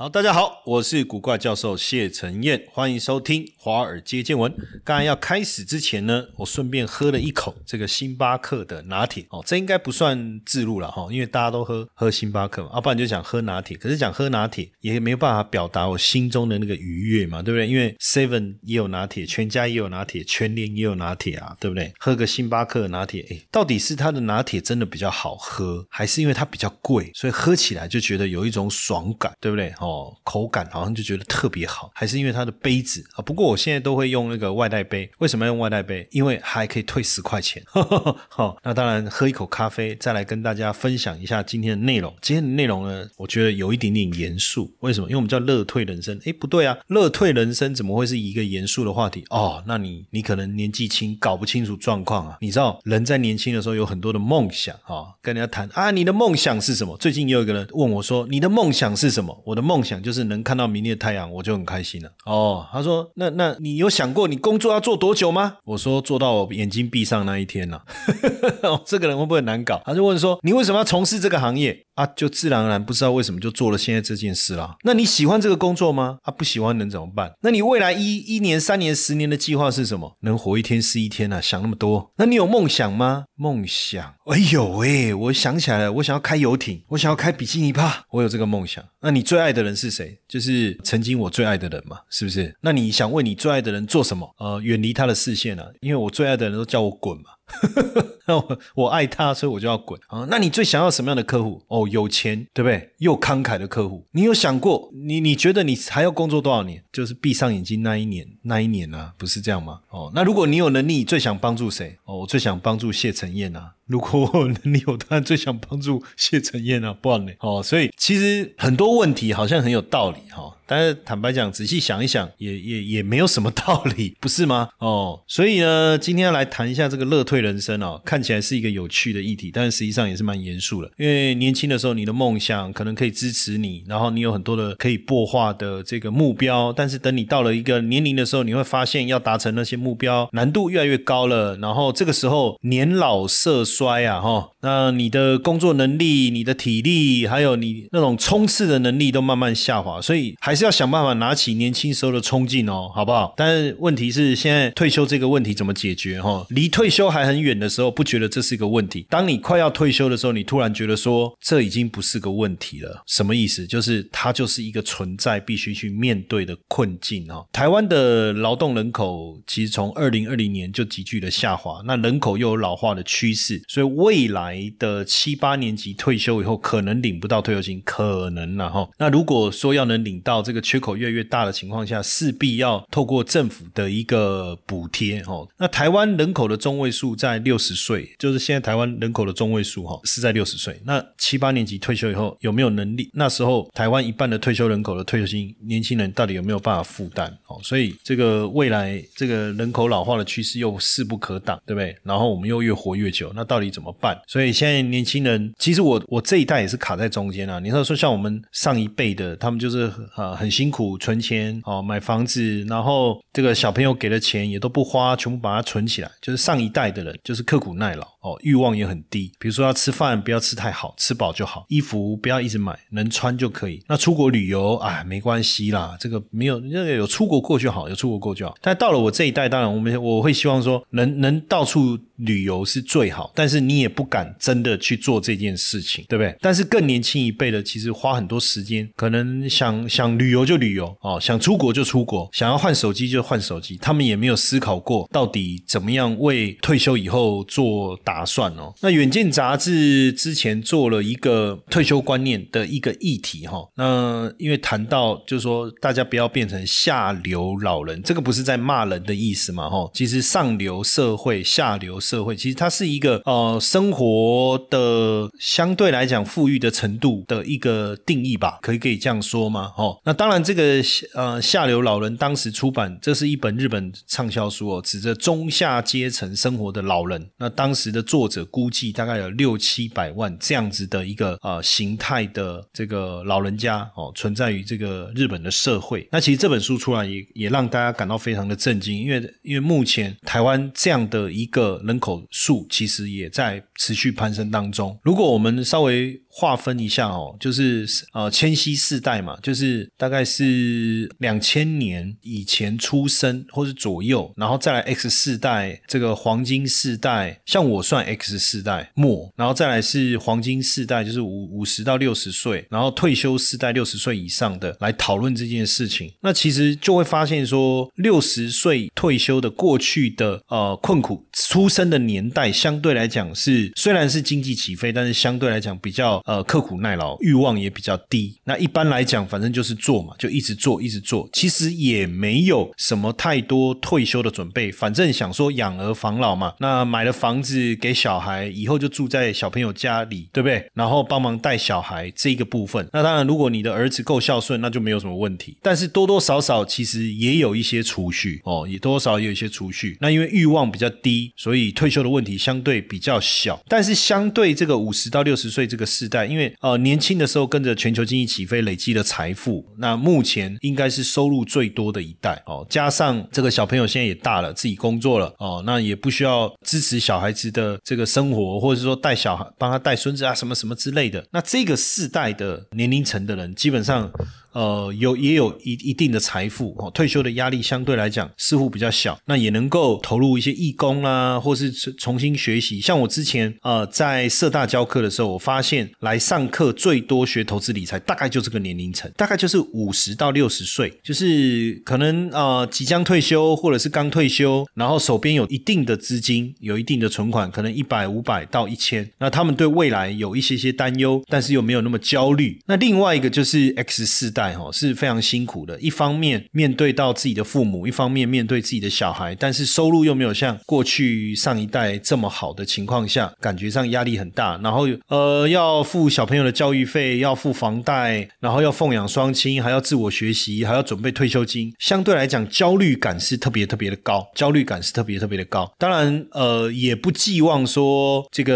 好，大家好，我是古怪教授谢承彦，欢迎收听华尔街见闻。刚才要开始之前呢，我顺便喝了一口这个星巴克的拿铁哦，这应该不算自录了哈，因为大家都喝喝星巴克嘛，要不然就想喝拿铁。可是讲喝拿铁也没有办法表达我心中的那个愉悦嘛，对不对？因为 Seven 也有拿铁，全家也有拿铁，全联也有拿铁啊，对不对？喝个星巴克拿铁，哎，到底是它的拿铁真的比较好喝，还是因为它比较贵，所以喝起来就觉得有一种爽感，对不对？哦，哦口感好像就觉得特别好，还是因为它的杯子啊？不过我现在都会用那个外带杯，为什么要用外带杯？因为还可以退十块钱。好，那当然喝一口咖啡，再来跟大家分享一下今天的内容。今天的内容呢，我觉得有一点点严肃。为什么？因为我们叫乐退人生。哎，不对啊，乐退人生怎么会是一个严肃的话题？哦，那你你可能年纪轻，搞不清楚状况啊。你知道人在年轻的时候有很多的梦想啊，跟人家谈啊，你的梦想是什么？最近也有一个人问我说，你的梦想是什么？我的梦想就是。是能看到明天的太阳，我就很开心了。哦，他说：“那那你有想过你工作要做多久吗？”我说：“做到我眼睛闭上那一天了。”这个人会不会难搞？他就问说：“你为什么要从事这个行业啊？”就自然而然不知道为什么就做了现在这件事啦。那你喜欢这个工作吗？啊，不喜欢能怎么办？那你未来一一年、三年、十年的计划是什么？能活一天是一天啊！想那么多。那你有梦想吗？梦想？哎呦喂！我想起来了，我想要开游艇，我想要开比基尼趴，我有这个梦想。那你最爱的人是谁？就是曾经我最爱的人嘛，是不是？那你想为你最爱的人做什么？呃，远离他的视线啊，因为我最爱的人都叫我滚嘛。那我我爱他，所以我就要滚啊！那你最想要什么样的客户？哦，有钱，对不对？又慷慨的客户。你有想过，你你觉得你还要工作多少年？就是闭上眼睛那一年，那一年啊，不是这样吗？哦，那如果你有能力，最想帮助谁？哦，我最想帮助谢承彦啊。如果我能力有，当然最想帮助谢承彦啊，不然呢？哦，所以其实很多问题好像很有道理哈。但是坦白讲，仔细想一想，也也也没有什么道理，不是吗？哦，所以呢，今天要来谈一下这个乐退人生哦，看起来是一个有趣的议题，但是实际上也是蛮严肃的。因为年轻的时候，你的梦想可能可以支持你，然后你有很多的可以破化的这个目标，但是等你到了一个年龄的时候，你会发现要达成那些目标难度越来越高了，然后这个时候年老色衰衰啊，哈，那你的工作能力、你的体力，还有你那种冲刺的能力都慢慢下滑，所以还。是要想办法拿起年轻时候的冲劲哦，好不好？但是问题是，现在退休这个问题怎么解决？哈，离退休还很远的时候，不觉得这是一个问题。当你快要退休的时候，你突然觉得说，这已经不是个问题了。什么意思？就是它就是一个存在必须去面对的困境哦。台湾的劳动人口其实从二零二零年就急剧的下滑，那人口又有老化的趋势，所以未来的七八年级退休以后，可能领不到退休金，可能了哈。那如果说要能领到，这个缺口越来越大的情况下，势必要透过政府的一个补贴哦。那台湾人口的中位数在六十岁，就是现在台湾人口的中位数哈是在六十岁。那七八年级退休以后有没有能力？那时候台湾一半的退休人口的退休金，年轻人到底有没有办法负担？哦，所以这个未来这个人口老化的趋势又势不可挡，对不对？然后我们又越活越久，那到到底怎么办？所以现在年轻人，其实我我这一代也是卡在中间啊。你说说像我们上一辈的，他们就是啊。很辛苦存钱哦，买房子，然后这个小朋友给的钱也都不花，全部把它存起来。就是上一代的人，就是刻苦耐劳哦，欲望也很低。比如说要吃饭，不要吃太好，吃饱就好；衣服不要一直买，能穿就可以。那出国旅游，啊，没关系啦，这个没有那个有出国过就好，有出国过就好。但到了我这一代，当然我们我会希望说，能能到处旅游是最好，但是你也不敢真的去做这件事情，对不对？但是更年轻一辈的，其实花很多时间，可能想想。旅游就旅游哦，想出国就出国，想要换手机就换手机。他们也没有思考过到底怎么样为退休以后做打打算哦。那《远见》杂志之前做了一个退休观念的一个议题哈。那因为谈到就是说，大家不要变成下流老人，这个不是在骂人的意思嘛哈。其实上流社会、下流社会，其实它是一个呃生活的相对来讲富裕的程度的一个定义吧，可以可以这样说吗？哦，那当然这个呃下流老人当时出版，这是一本日本畅销书哦，指着中下阶层生活的老人。那当时的作者估计大概有六七百万这样子的一个呃形态的这个老人家哦，存在于这个日本的社会。那其实这本书出来也也让大家感到非常的震惊，因为因为目前台湾这样的一个人口数其实也在持续攀升当中。如果我们稍微划分一下哦，就是呃千禧世代嘛，就是大概是两千年以前出生或者左右，然后再来 X 世代这个黄金世代，像我算 X 世代末，然后再来是黄金世代，就是五五十到六十岁，然后退休世代六十岁以上的来讨论这件事情，那其实就会发现说，六十岁退休的过去的呃困苦出生的年代，相对来讲是虽然是经济起飞，但是相对来讲比较。呃，刻苦耐劳，欲望也比较低。那一般来讲，反正就是做嘛，就一直做，一直做。其实也没有什么太多退休的准备，反正想说养儿防老嘛。那买了房子给小孩，以后就住在小朋友家里，对不对？然后帮忙带小孩这个部分。那当然，如果你的儿子够孝顺，那就没有什么问题。但是多多少少其实也有一些储蓄哦，也多少有一些储蓄。那因为欲望比较低，所以退休的问题相对比较小。但是相对这个五十到六十岁这个世代。因为呃年轻的时候跟着全球经济起飞，累积了财富，那目前应该是收入最多的一代哦。加上这个小朋友现在也大了，自己工作了哦，那也不需要支持小孩子的这个生活，或者说带小孩帮他带孙子啊什么什么之类的。那这个世代的年龄层的人，基本上。呃，有也有一一定的财富哦，退休的压力相对来讲似乎比较小，那也能够投入一些义工啦，或是重新学习。像我之前呃在社大教课的时候，我发现来上课最多学投资理财，大概就这个年龄层，大概就是五十到六十岁，就是可能呃即将退休或者是刚退休，然后手边有一定的资金，有一定的存款，可能一百五百到一千，那他们对未来有一些些担忧，但是又没有那么焦虑。那另外一个就是 X 四。代哈是非常辛苦的，一方面面对到自己的父母，一方面面对自己的小孩，但是收入又没有像过去上一代这么好的情况下，感觉上压力很大。然后呃要付小朋友的教育费，要付房贷，然后要奉养双亲，还要自我学习，还要准备退休金，相对来讲焦虑感是特别特别的高，焦虑感是特别特别的高。当然呃也不寄望说这个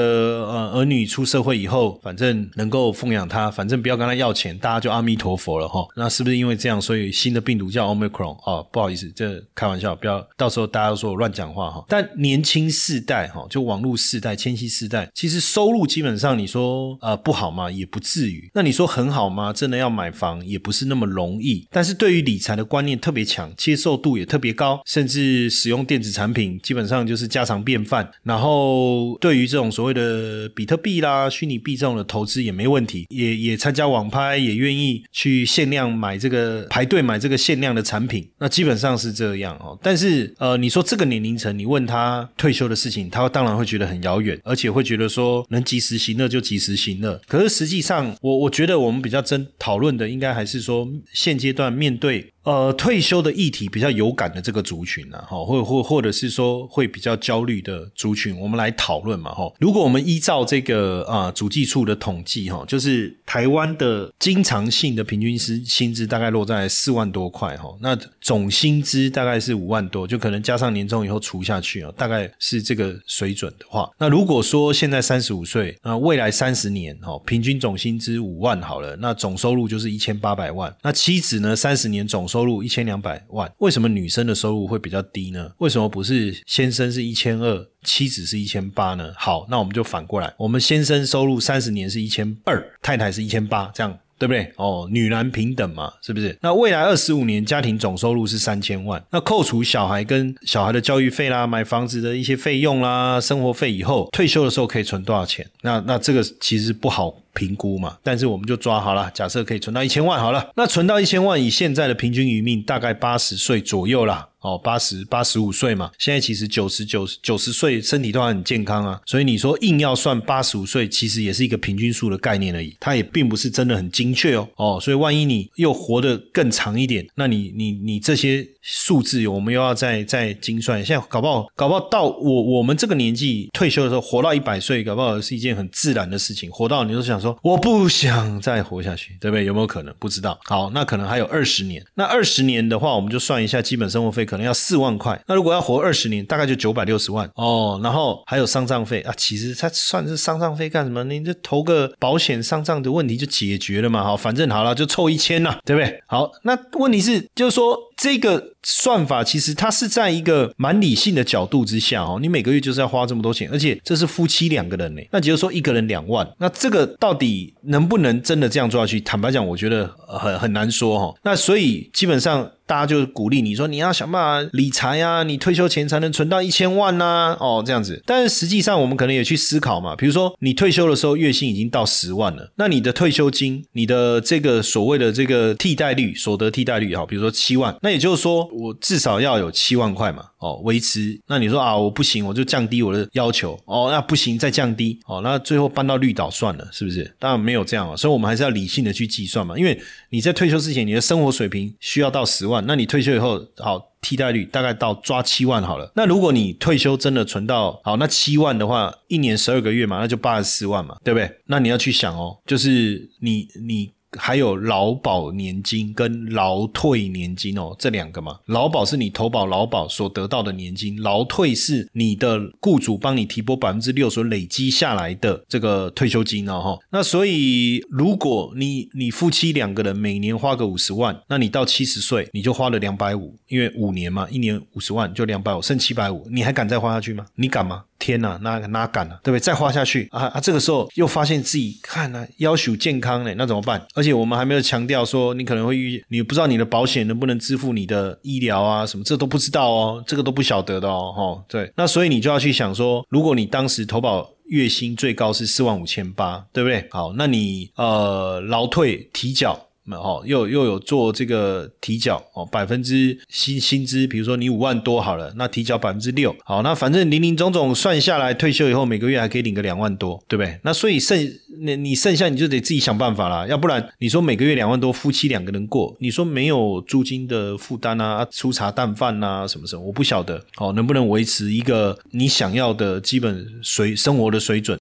呃儿女出社会以后，反正能够奉养他，反正不要跟他要钱，大家就阿弥陀佛了。哦，那是不是因为这样，所以新的病毒叫 Omicron 哦，不好意思，这开玩笑，不要到时候大家都说我乱讲话哈。但年轻世代哈，就网络世代、千禧世代，其实收入基本上你说呃不好吗？也不至于。那你说很好吗？真的要买房也不是那么容易。但是对于理财的观念特别强，接受度也特别高，甚至使用电子产品基本上就是家常便饭。然后对于这种所谓的比特币啦、虚拟币这种的投资也没问题，也也参加网拍，也愿意去现。限量买这个排队买这个限量的产品，那基本上是这样哦。但是呃，你说这个年龄层，你问他退休的事情，他当然会觉得很遥远，而且会觉得说能及时行乐就及时行乐。可是实际上，我我觉得我们比较真讨论的，应该还是说现阶段面对。呃，退休的议题比较有感的这个族群呢，哈，或或或者是说会比较焦虑的族群，我们来讨论嘛，哈。如果我们依照这个啊主计处的统计，哈，就是台湾的经常性的平均薪资大概落在四万多块，哈，那总薪资大概是五万多，就可能加上年终以后除下去啊，大概是这个水准的话，那如果说现在三十五岁，那未来三十年，哈，平均总薪资五万好了，那总收入就是一千八百万，那妻子呢，三十年总。收入一千两百万，为什么女生的收入会比较低呢？为什么不是先生是一千二，妻子是一千八呢？好，那我们就反过来，我们先生收入三十年是一千二，太太是一千八，这样对不对？哦，女男平等嘛，是不是？那未来二十五年家庭总收入是三千万，那扣除小孩跟小孩的教育费啦、买房子的一些费用啦、生活费以后，退休的时候可以存多少钱？那那这个其实不好。评估嘛。但是我们就抓好了，假设可以存到一千万好了，那存到一千万，以现在的平均余命大概八十岁左右啦。哦，八十八十五岁嘛，现在其实九十九九十岁，身体都还很健康啊。所以你说硬要算八十五岁，其实也是一个平均数的概念而已，它也并不是真的很精确哦。哦，所以万一你又活得更长一点，那你你你这些数字，我们又要再再精算。现在搞不好搞不好到我我们这个年纪退休的时候，活到一百岁，搞不好是一件很自然的事情。活到你就想说，我不想再活下去，对不对？有没有可能？不知道。好，那可能还有二十年。那二十年的话，我们就算一下基本生活费。可能要四万块，那如果要活二十年，大概就九百六十万哦。然后还有丧葬费啊，其实他算是丧葬费干什么？你这投个保险，丧葬的问题就解决了嘛。好，反正好了，就凑一千了，对不对？好，那问题是就是说。这个算法其实它是在一个蛮理性的角度之下哦，你每个月就是要花这么多钱，而且这是夫妻两个人呢。那假如说一个人两万，那这个到底能不能真的这样做下去？坦白讲，我觉得很很难说哈。那所以基本上大家就鼓励你说你要想办法理财啊，你退休前才能存到一千万呐哦这样子。但是实际上我们可能也去思考嘛，比如说你退休的时候月薪已经到十万了，那你的退休金，你的这个所谓的这个替代率，所得替代率哈，比如说七万，那也就是说，我至少要有七万块嘛，哦，维持。那你说啊，我不行，我就降低我的要求，哦，那不行，再降低，哦，那最后搬到绿岛算了，是不是？当然没有这样啊，所以我们还是要理性的去计算嘛。因为你在退休之前，你的生活水平需要到十万，那你退休以后，好，替代率大概到抓七万好了。那如果你退休真的存到好，那七万的话，一年十二个月嘛，那就八十四万嘛，对不对？那你要去想哦，就是你你。还有劳保年金跟劳退年金哦，这两个嘛，劳保是你投保劳保所得到的年金，劳退是你的雇主帮你提拨百分之六所累积下来的这个退休金哦哈。那所以如果你你夫妻两个人每年花个五十万，那你到七十岁你就花了两百五，因为五年嘛，一年五十万就两百五，剩七百五，你还敢再花下去吗？你敢吗？天呐，那哪敢啊，对不对？再花下去啊啊！这个时候又发现自己看呢，要求健康呢，那怎么办？而且我们还没有强调说，你可能会遇，你不知道你的保险能不能支付你的医疗啊什么，这都不知道哦，这个都不晓得的哦，哈，对。那所以你就要去想说，如果你当时投保月薪最高是四万五千八，对不对？好，那你呃劳退提缴。哦，又又有做这个提缴哦，百分之薪薪资，比如说你五万多好了，那提缴百分之六，好，那反正零零总总算下来，退休以后每个月还可以领个两万多，对不对？那所以剩你你剩下你就得自己想办法啦，要不然你说每个月两万多，夫妻两个人过，你说没有租金的负担啊，粗茶淡饭呐，什么什么，我不晓得，哦，能不能维持一个你想要的基本水生活的水准？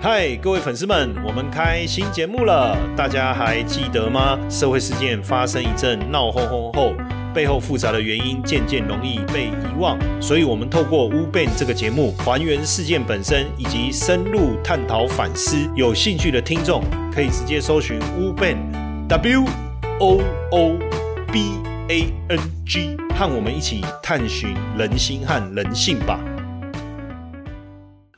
嗨，各位粉丝们，我们开新节目了，大家还记得吗？社会事件发生一阵闹哄哄后，背后复杂的原因渐渐容易被遗忘，所以我们透过乌变这个节目，还原事件本身，以及深入探讨反思。有兴趣的听众可以直接搜寻乌变 W O O B A N G，和我们一起探寻人心和人性吧。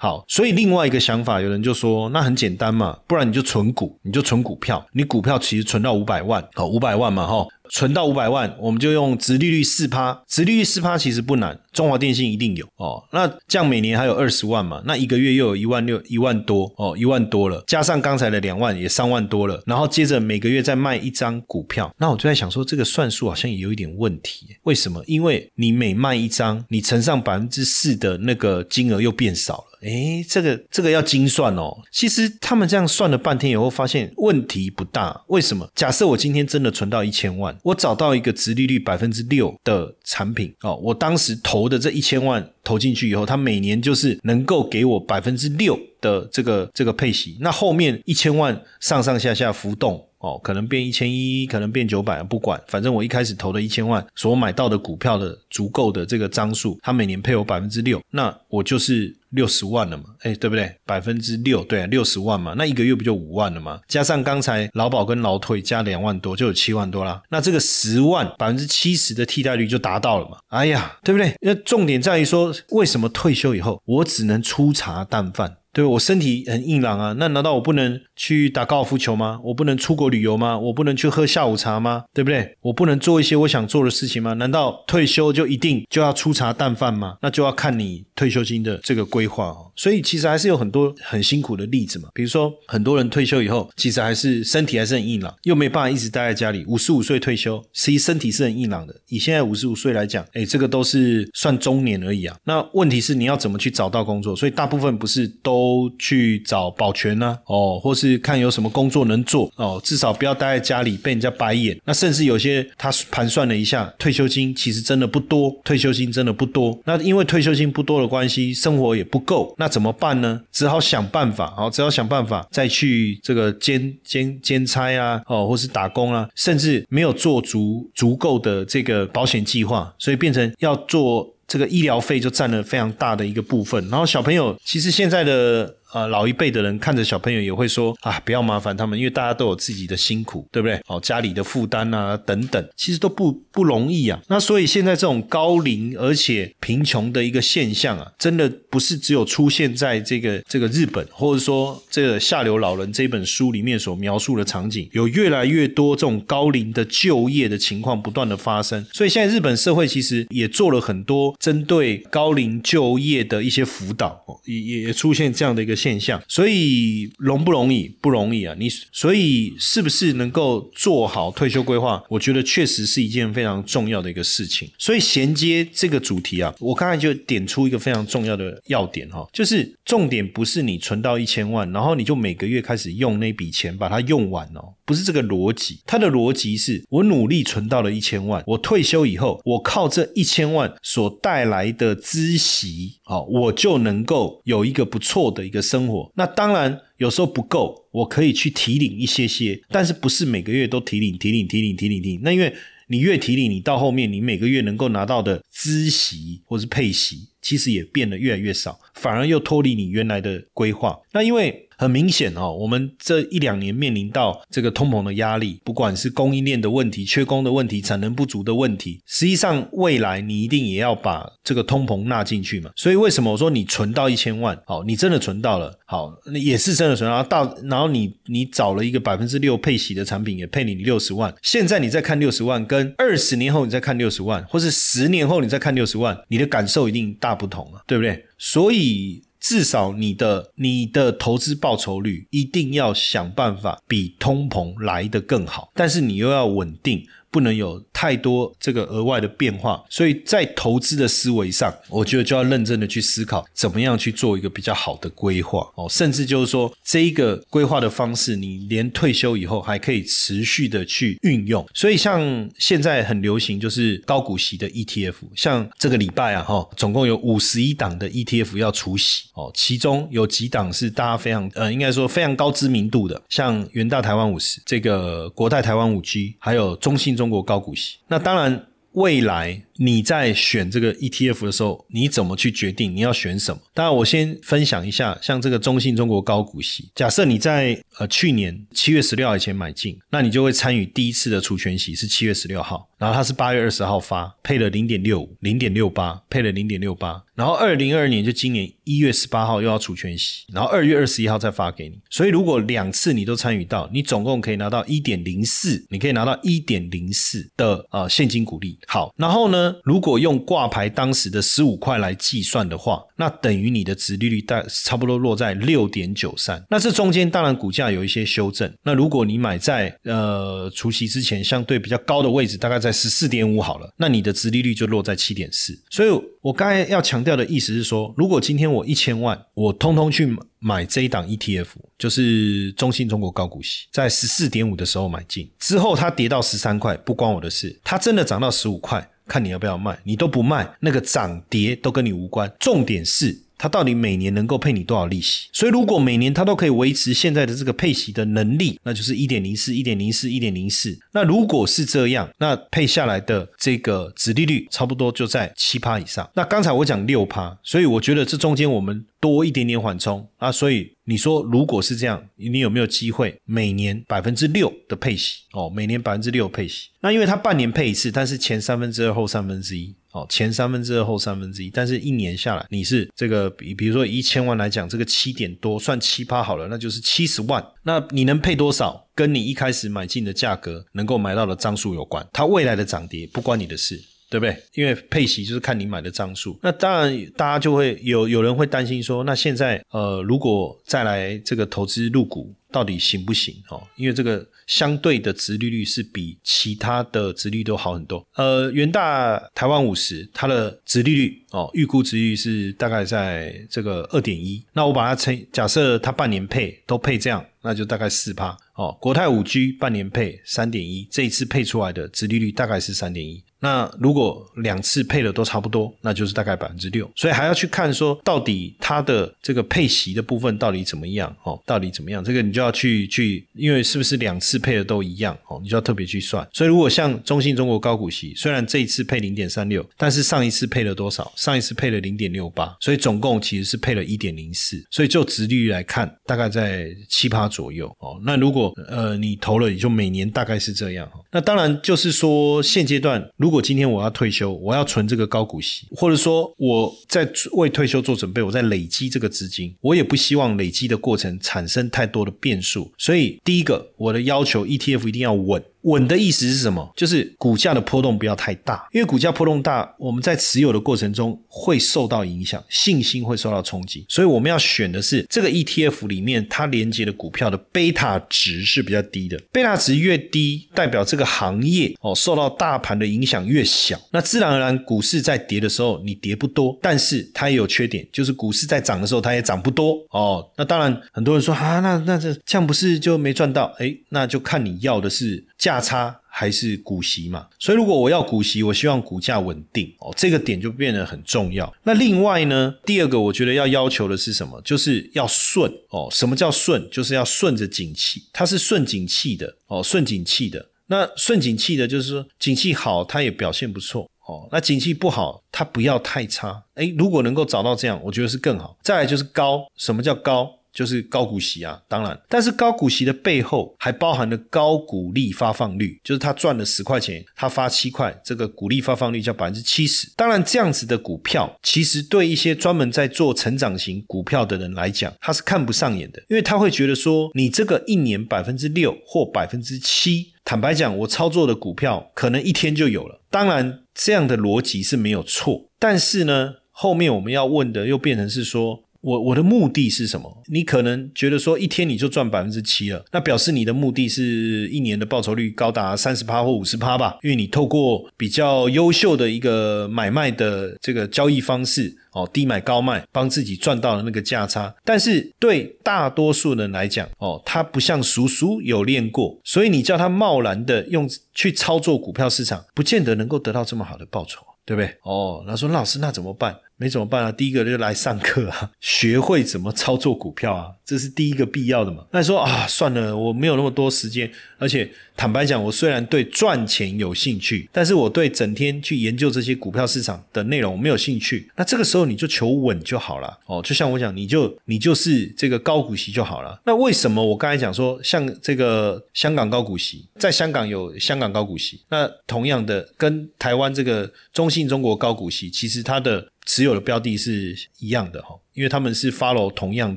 好，所以另外一个想法，有人就说，那很简单嘛，不然你就存股，你就存股票，你股票其实存到五百万，好，五百万嘛，哈。存到五百万，我们就用直利率四趴，直利率四趴其实不难，中华电信一定有哦。那这样每年还有二十万嘛，那一个月又有一万六一万多哦，一万多了，加上刚才的两万也三万多了，然后接着每个月再卖一张股票，那我就在想说，这个算术好像也有一点问题，为什么？因为你每卖一张，你乘上百分之四的那个金额又变少了，诶，这个这个要精算哦。其实他们这样算了半天以后，发现问题不大，为什么？假设我今天真的存到一千万。我找到一个殖利率百分之六的产品哦，我当时投的这一千万投进去以后，它每年就是能够给我百分之六的这个这个配息。那后面一千万上上下下浮动哦，可能变一千一，可能变九百，不管，反正我一开始投的一千万所买到的股票的足够的这个张数，它每年配我百分之六，那我就是。六十万了嘛？哎，对不对？百分之六，对，六十万嘛。那一个月不就五万了嘛？加上刚才劳保跟劳退加两万多，就有七万多啦。那这个十万百分之七十的替代率就达到了嘛？哎呀，对不对？那重点在于说，为什么退休以后我只能粗茶淡饭？对我身体很硬朗啊，那难道我不能去打高尔夫球吗？我不能出国旅游吗？我不能去喝下午茶吗？对不对？我不能做一些我想做的事情吗？难道退休就一定就要粗茶淡饭吗？那就要看你退休金的这个规划哦。所以其实还是有很多很辛苦的例子嘛，比如说很多人退休以后，其实还是身体还是很硬朗，又没办法一直待在家里。五十五岁退休，其实身体是很硬朗的。以现在五十五岁来讲，哎，这个都是算中年而已啊。那问题是你要怎么去找到工作？所以大部分不是都都去找保全呢？哦，或是看有什么工作能做哦，至少不要待在家里被人家白眼。那甚至有些他盘算了一下，退休金其实真的不多，退休金真的不多。那因为退休金不多的关系，生活也不够，那怎么办呢？只好想办法，好，只好想办法再去这个兼兼兼差啊，哦，或是打工啊，甚至没有做足足够的这个保险计划，所以变成要做。这个医疗费就占了非常大的一个部分，然后小朋友其实现在的。呃，老一辈的人看着小朋友也会说啊，不要麻烦他们，因为大家都有自己的辛苦，对不对？哦，家里的负担啊，等等，其实都不不容易啊。那所以现在这种高龄而且贫穷的一个现象啊，真的不是只有出现在这个这个日本，或者说这个下流老人这本书里面所描述的场景，有越来越多这种高龄的就业的情况不断的发生。所以现在日本社会其实也做了很多针对高龄就业的一些辅导，也也出现这样的一个。现象，所以容不容易？不容易啊！你所以是不是能够做好退休规划？我觉得确实是一件非常重要的一个事情。所以衔接这个主题啊，我刚才就点出一个非常重要的要点哈，就是重点不是你存到一千万，然后你就每个月开始用那笔钱把它用完哦，不是这个逻辑。它的逻辑是我努力存到了一千万，我退休以后，我靠这一千万所带来的资息，哦，我就能够有一个不错的一个。生活那当然有时候不够，我可以去提领一些些，但是不是每个月都提领提领提领提领提。那因为你越提领，你到后面你每个月能够拿到的资息或是配息，其实也变得越来越少，反而又脱离你原来的规划。那因为。很明显哦，我们这一两年面临到这个通膨的压力，不管是供应链的问题、缺工的问题、产能不足的问题，实际上未来你一定也要把这个通膨纳进去嘛。所以为什么我说你存到一千万，好，你真的存到了，好，那也是真的存，然后到然后你你找了一个百分之六配息的产品，也配你六十万。现在你再看六十万，跟二十年后你再看六十万，或是十年后你再看六十万，你的感受一定大不同啊，对不对？所以。至少你的你的投资报酬率一定要想办法比通膨来得更好，但是你又要稳定。不能有太多这个额外的变化，所以在投资的思维上，我觉得就要认真的去思考，怎么样去做一个比较好的规划哦，甚至就是说这一个规划的方式，你连退休以后还可以持续的去运用。所以像现在很流行就是高股息的 ETF，像这个礼拜啊哈，总共有五十一档的 ETF 要除息哦，其中有几档是大家非常呃，应该说非常高知名度的，像元大台湾五十、这个国泰台湾五 G，还有中信。中国高股息，那当然，未来你在选这个 ETF 的时候，你怎么去决定你要选什么？当然，我先分享一下，像这个中信中国高股息，假设你在呃去年七月十六号以前买进，那你就会参与第一次的除权息，是七月十六号。然后它是八月二十号发，配了零点六五、零点六八，配了零点六八。然后二零二二年就今年一月十八号又要除权息，然后二月二十一号再发给你。所以如果两次你都参与到，你总共可以拿到一点零四，你可以拿到一点零四的呃现金股利。好，然后呢，如果用挂牌当时的十五块来计算的话，那等于你的值利率大差不多落在六点九三。那这中间当然股价有一些修正。那如果你买在呃除夕之前相对比较高的位置，大概在十四点五好了，那你的值利率就落在七点四。所以我刚才要强调的意思是说，如果今天我一千万，我通通去买这一档 ETF，就是中信中国高股息，在十四点五的时候买进，之后它跌到十三块，不关我的事。它真的涨到十五块，看你要不要卖，你都不卖，那个涨跌都跟你无关。重点是。它到底每年能够配你多少利息？所以如果每年它都可以维持现在的这个配息的能力，那就是一点零四、一点零四、一点零四。那如果是这样，那配下来的这个子利率差不多就在七趴以上。那刚才我讲六趴，所以我觉得这中间我们。多一点点缓冲啊，所以你说如果是这样，你有没有机会每年百分之六的配息哦？每年百分之六配息，那因为它半年配一次，但是前三分之二后三分之一哦，前三分之二后三分之一，但是一年下来你是这个比比如说一千万来讲，这个七点多算七趴好了，那就是七十万，那你能配多少，跟你一开始买进的价格能够买到的张数有关，它未来的涨跌不关你的事。对不对？因为配息就是看你买的张数。那当然，大家就会有有人会担心说，那现在呃，如果再来这个投资入股，到底行不行？哦，因为这个相对的殖利率是比其他的殖利率都好很多。呃，元大台湾五十，它的殖利率哦，预估值率是大概在这个二点一。那我把它乘，假设它半年配都配这样，那就大概四趴。哦，国泰五 G 半年配三点一，这一次配出来的殖利率大概是三点一。那如果两次配的都差不多，那就是大概百分之六，所以还要去看说到底它的这个配息的部分到底怎么样哦，到底怎么样？这个你就要去去，因为是不是两次配的都一样哦，你就要特别去算。所以如果像中信中国高股息，虽然这一次配零点三六，但是上一次配了多少？上一次配了零点六八，所以总共其实是配了一点零四，所以就值率来看，大概在七趴左右哦。那如果呃你投了，也就每年大概是这样。那当然就是说现阶段如果今天我要退休，我要存这个高股息，或者说我在为退休做准备，我在累积这个资金，我也不希望累积的过程产生太多的变数。所以，第一个，我的要求 ETF 一定要稳。稳的意思是什么？就是股价的波动不要太大，因为股价波动大，我们在持有的过程中会受到影响，信心会受到冲击。所以我们要选的是这个 ETF 里面它连接的股票的贝塔值是比较低的，贝塔值越低，代表这个行业哦受到大盘的影响越小。那自然而然，股市在跌的时候你跌不多，但是它也有缺点，就是股市在涨的时候它也涨不多哦。那当然很多人说啊，那那这这样不是就没赚到？哎，那就看你要的是。价差还是股息嘛，所以如果我要股息，我希望股价稳定哦，这个点就变得很重要。那另外呢，第二个我觉得要要求的是什么？就是要顺哦。什么叫顺？就是要顺着景气，它是顺景气的哦，顺景气的。那顺景气的，就是说景气好，它也表现不错哦。那景气不好，它不要太差。诶，如果能够找到这样，我觉得是更好。再来就是高，什么叫高？就是高股息啊，当然，但是高股息的背后还包含了高股利发放率，就是他赚了十块钱，他发七块，这个股利发放率叫百分之七十。当然，这样子的股票，其实对一些专门在做成长型股票的人来讲，他是看不上眼的，因为他会觉得说，你这个一年百分之六或百分之七，坦白讲，我操作的股票可能一天就有了。当然，这样的逻辑是没有错，但是呢，后面我们要问的又变成是说。我我的目的是什么？你可能觉得说一天你就赚百分之七了，那表示你的目的是一年的报酬率高达三十趴或五十趴吧？因为你透过比较优秀的一个买卖的这个交易方式，哦，低买高卖，帮自己赚到了那个价差。但是对大多数人来讲，哦，他不像叔叔有练过，所以你叫他贸然的用去操作股票市场，不见得能够得到这么好的报酬，对不对？哦，他说老师那怎么办？没怎么办啊？第一个就来上课啊，学会怎么操作股票啊，这是第一个必要的嘛。那说啊，算了，我没有那么多时间，而且坦白讲，我虽然对赚钱有兴趣，但是我对整天去研究这些股票市场的内容我没有兴趣。那这个时候你就求稳就好了哦。就像我讲，你就你就是这个高股息就好了。那为什么我刚才讲说，像这个香港高股息，在香港有香港高股息，那同样的跟台湾这个中信中国高股息，其实它的。持有的标的是一样的哈。因为他们是 follow 同样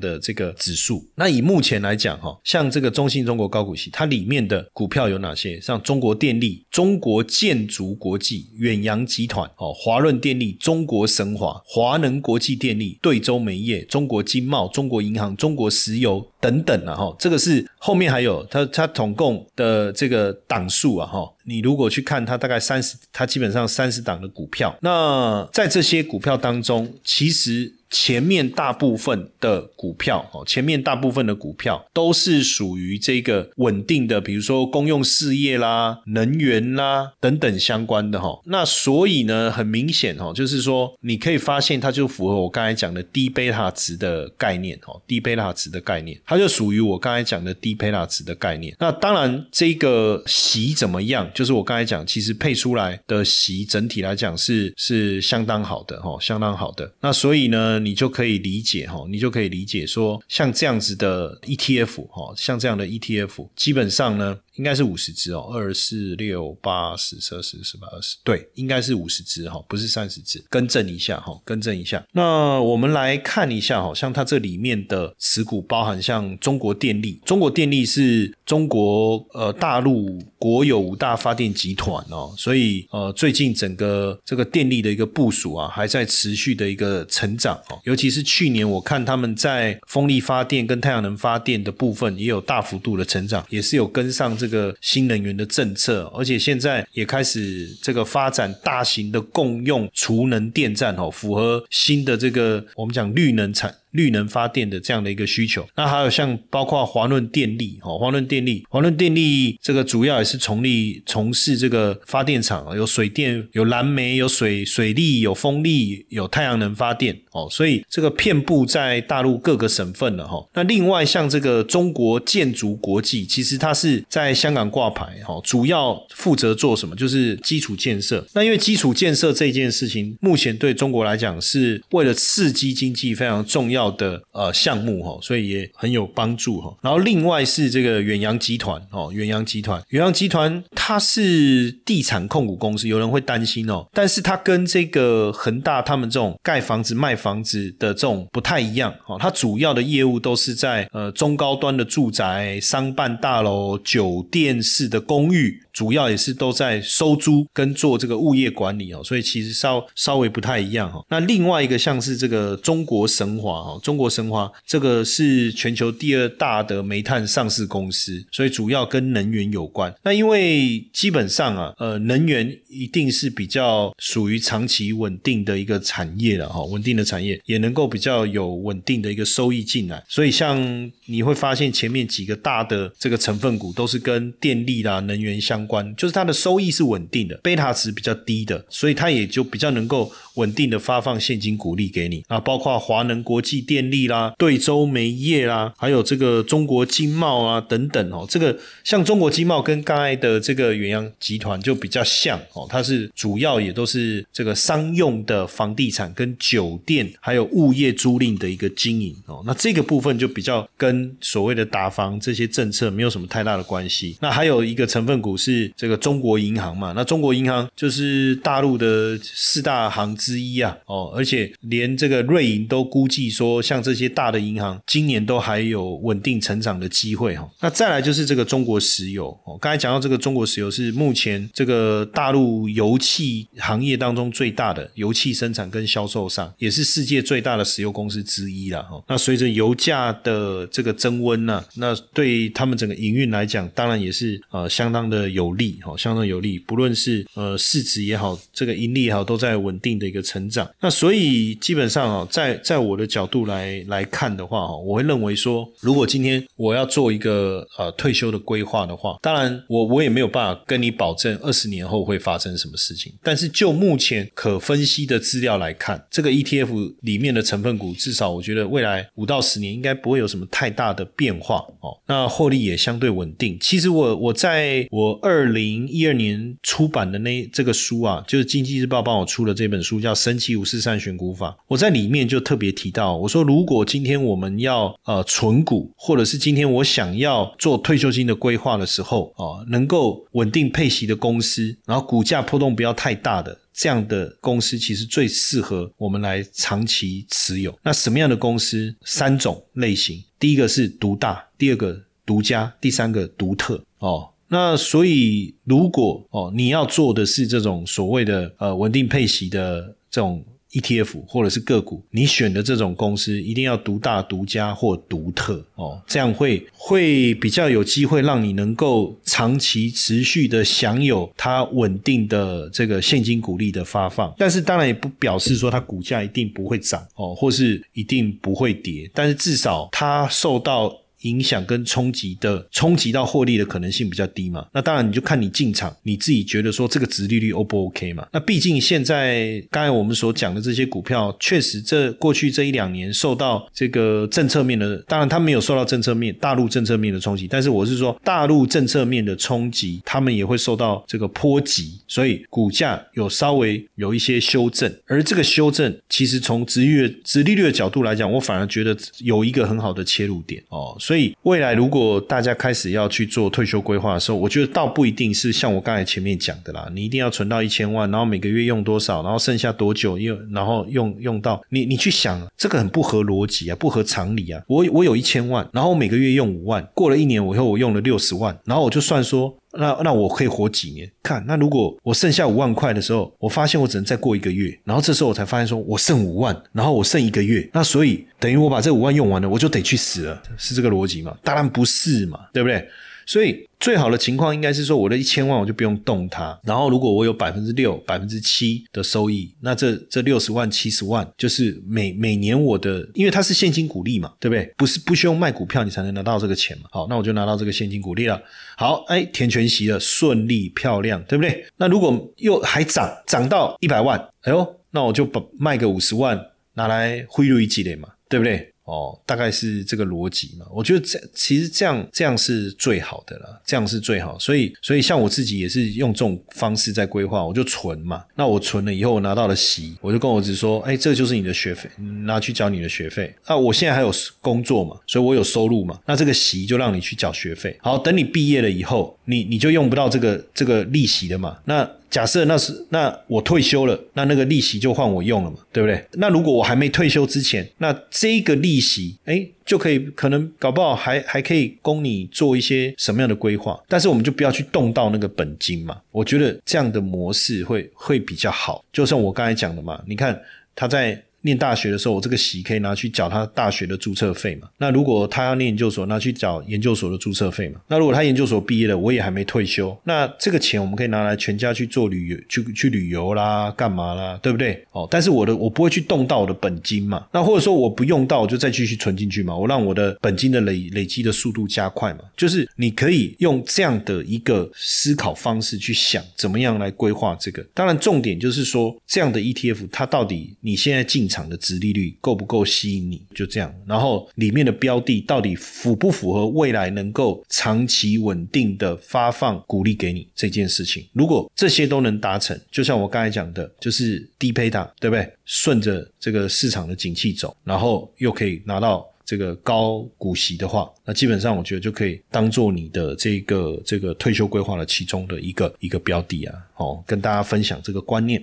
的这个指数，那以目前来讲哈，像这个中信中国高股息，它里面的股票有哪些？像中国电力、中国建筑国际、远洋集团、哦华润电力、中国神华、华能国际电力、对州煤业、中国经贸、中国银行、中国石油等等啊哈，这个是后面还有它它总共的这个档数啊哈，你如果去看它大概三十，它基本上三十档的股票，那在这些股票当中，其实。前面大部分的股票哦，前面大部分的股票都是属于这个稳定的，比如说公用事业啦、能源啦等等相关的哈。那所以呢，很明显哈，就是说你可以发现它就符合我刚才讲的低贝塔值的概念哦，低贝塔值的概念，它就属于我刚才讲的低贝塔值的概念。那当然，这个息怎么样？就是我刚才讲，其实配出来的息整体来讲是是相当好的哈，相当好的。那所以呢？你就可以理解哈，你就可以理解说，像这样子的 ETF 哈，像这样的 ETF，基本上呢。应该是五十只哦，二四六八十十二十十八二十，对，应该是五十只哈，不是三十只，更正一下哈，更正一下。那我们来看一下，好像它这里面的持股包含像中国电力，中国电力是中国呃大陆国有五大发电集团哦，所以呃最近整个这个电力的一个部署啊，还在持续的一个成长哦，尤其是去年我看他们在风力发电跟太阳能发电的部分也有大幅度的成长，也是有跟上。这个新能源的政策，而且现在也开始这个发展大型的共用储能电站哦，符合新的这个我们讲绿能产。绿能发电的这样的一个需求，那还有像包括华润电力，哦，华润电力，华润电力这个主要也是从立从事这个发电厂，有水电，有蓝煤，有水水利，有风力，有太阳能发电，哦，所以这个遍布在大陆各个省份了，哈。那另外像这个中国建筑国际，其实它是在香港挂牌，哈，主要负责做什么？就是基础建设。那因为基础建设这件事情，目前对中国来讲是为了刺激经济非常重要。的呃项目哈，所以也很有帮助哈。然后另外是这个远洋集团哦，远洋集团，远洋集团它是地产控股公司，有人会担心哦，但是它跟这个恒大他们这种盖房子卖房子的这种不太一样哦，它主要的业务都是在呃中高端的住宅、商办大楼、酒店式的公寓。主要也是都在收租跟做这个物业管理哦，所以其实稍稍微不太一样哈。那另外一个像是这个中国神华哦，中国神华这个是全球第二大的煤炭上市公司，所以主要跟能源有关。那因为基本上啊，呃，能源一定是比较属于长期稳定的一个产业了哈，稳定的产业也能够比较有稳定的一个收益进来。所以像你会发现前面几个大的这个成分股都是跟电力啦、能源相。关就是它的收益是稳定的，贝塔值比较低的，所以它也就比较能够稳定的发放现金股利给你啊，包括华能国际电力啦、对州煤业啦，还有这个中国经贸啊等等哦。这个像中国经贸跟刚才的这个远洋集团就比较像哦，它是主要也都是这个商用的房地产跟酒店还有物业租赁的一个经营哦。那这个部分就比较跟所谓的打房这些政策没有什么太大的关系。那还有一个成分股是。是这个中国银行嘛？那中国银行就是大陆的四大行之一啊，哦，而且连这个瑞银都估计说，像这些大的银行，今年都还有稳定成长的机会哈。那再来就是这个中国石油哦，刚才讲到这个中国石油是目前这个大陆油气行业当中最大的油气生产跟销售上，也是世界最大的石油公司之一了哈。那随着油价的这个增温呢，那对他们整个营运来讲，当然也是呃相当的有。有利哈，相当有利，不论是呃市值也好，这个盈利也好，都在稳定的一个成长。那所以基本上啊，在在我的角度来来看的话哈，我会认为说，如果今天我要做一个呃退休的规划的话，当然我我也没有办法跟你保证二十年后会发生什么事情。但是就目前可分析的资料来看，这个 ETF 里面的成分股，至少我觉得未来五到十年应该不会有什么太大的变化哦。那获利也相对稳定。其实我我在我二二零一二年出版的那这个书啊，就是经济日报帮我出的这本书，叫《神奇五四三选股法》。我在里面就特别提到，我说如果今天我们要呃存股，或者是今天我想要做退休金的规划的时候啊，能够稳定配息的公司，然后股价波动不要太大的这样的公司，其实最适合我们来长期持有。那什么样的公司？三种类型：第一个是独大，第二个独家，第三个独特哦。那所以，如果哦，你要做的是这种所谓的呃稳定配息的这种 ETF 或者是个股，你选的这种公司一定要独大、独家或独特哦，这样会会比较有机会让你能够长期持续的享有它稳定的这个现金股利的发放。但是当然也不表示说它股价一定不会涨哦，或是一定不会跌，但是至少它受到。影响跟冲击的冲击到获利的可能性比较低嘛。那当然你就看你进场，你自己觉得说这个值利率 O 不 OK 嘛？那毕竟现在刚才我们所讲的这些股票，确实这过去这一两年受到这个政策面的，当然它没有受到政策面大陆政策面的冲击，但是我是说大陆政策面的冲击，他们也会受到这个波及，所以股价有稍微有一些修正。而这个修正，其实从直率、直利率的角度来讲，我反而觉得有一个很好的切入点哦。所以所以未来如果大家开始要去做退休规划的时候，我觉得倒不一定是像我刚才前面讲的啦，你一定要存到一千万，然后每个月用多少，然后剩下多久用，然后用用到你你去想，这个很不合逻辑啊，不合常理啊。我我有一千万，然后我每个月用五万，过了一年我以后我用了六十万，然后我就算说。那那我可以活几年？看那如果我剩下五万块的时候，我发现我只能再过一个月，然后这时候我才发现说我剩五万，然后我剩一个月，那所以等于我把这五万用完了，我就得去死了，是这个逻辑吗？当然不是嘛，对不对？所以最好的情况应该是说，我的一千万我就不用动它。然后如果我有百分之六、百分之七的收益，那这这六十万、七十万就是每每年我的，因为它是现金股利嘛，对不对？不是不需要卖股票你才能拿到这个钱嘛。好，那我就拿到这个现金股利了。好，哎，填全息了，顺利漂亮，对不对？那如果又还涨涨到一百万，哎呦，那我就把卖个五十万拿来汇率一积累嘛，对不对？哦，大概是这个逻辑嘛？我觉得这其实这样这样是最好的了，这样是最好。所以所以像我自己也是用这种方式在规划，我就存嘛。那我存了以后，我拿到了息，我就跟我儿子说：“哎，这就是你的学费，拿去缴你的学费。”那我现在还有工作嘛，所以我有收入嘛。那这个息就让你去缴学费。好，等你毕业了以后，你你就用不到这个这个利息的嘛。那假设那是那我退休了，那那个利息就换我用了嘛，对不对？那如果我还没退休之前，那这个利息，哎，就可以可能搞不好还还可以供你做一些什么样的规划？但是我们就不要去动到那个本金嘛。我觉得这样的模式会会比较好。就像我刚才讲的嘛，你看他在。念大学的时候，我这个息可以拿去缴他大学的注册费嘛？那如果他要念研究所，拿去缴研究所的注册费嘛？那如果他研究所毕业了，我也还没退休，那这个钱我们可以拿来全家去做旅游，去去旅游啦，干嘛啦，对不对？哦，但是我的我不会去动到我的本金嘛？那或者说我不用到，我就再继续存进去嘛？我让我的本金的累累积的速度加快嘛？就是你可以用这样的一个思考方式去想，怎么样来规划这个？当然，重点就是说，这样的 ETF 它到底你现在进。场的值利率够不够吸引你？就这样，然后里面的标的到底符不符合未来能够长期稳定的发放股利给你这件事情？如果这些都能达成，就像我刚才讲的，就是低配它，对不对？顺着这个市场的景气走，然后又可以拿到这个高股息的话，那基本上我觉得就可以当做你的这个这个退休规划的其中的一个一个标的啊。哦，跟大家分享这个观念。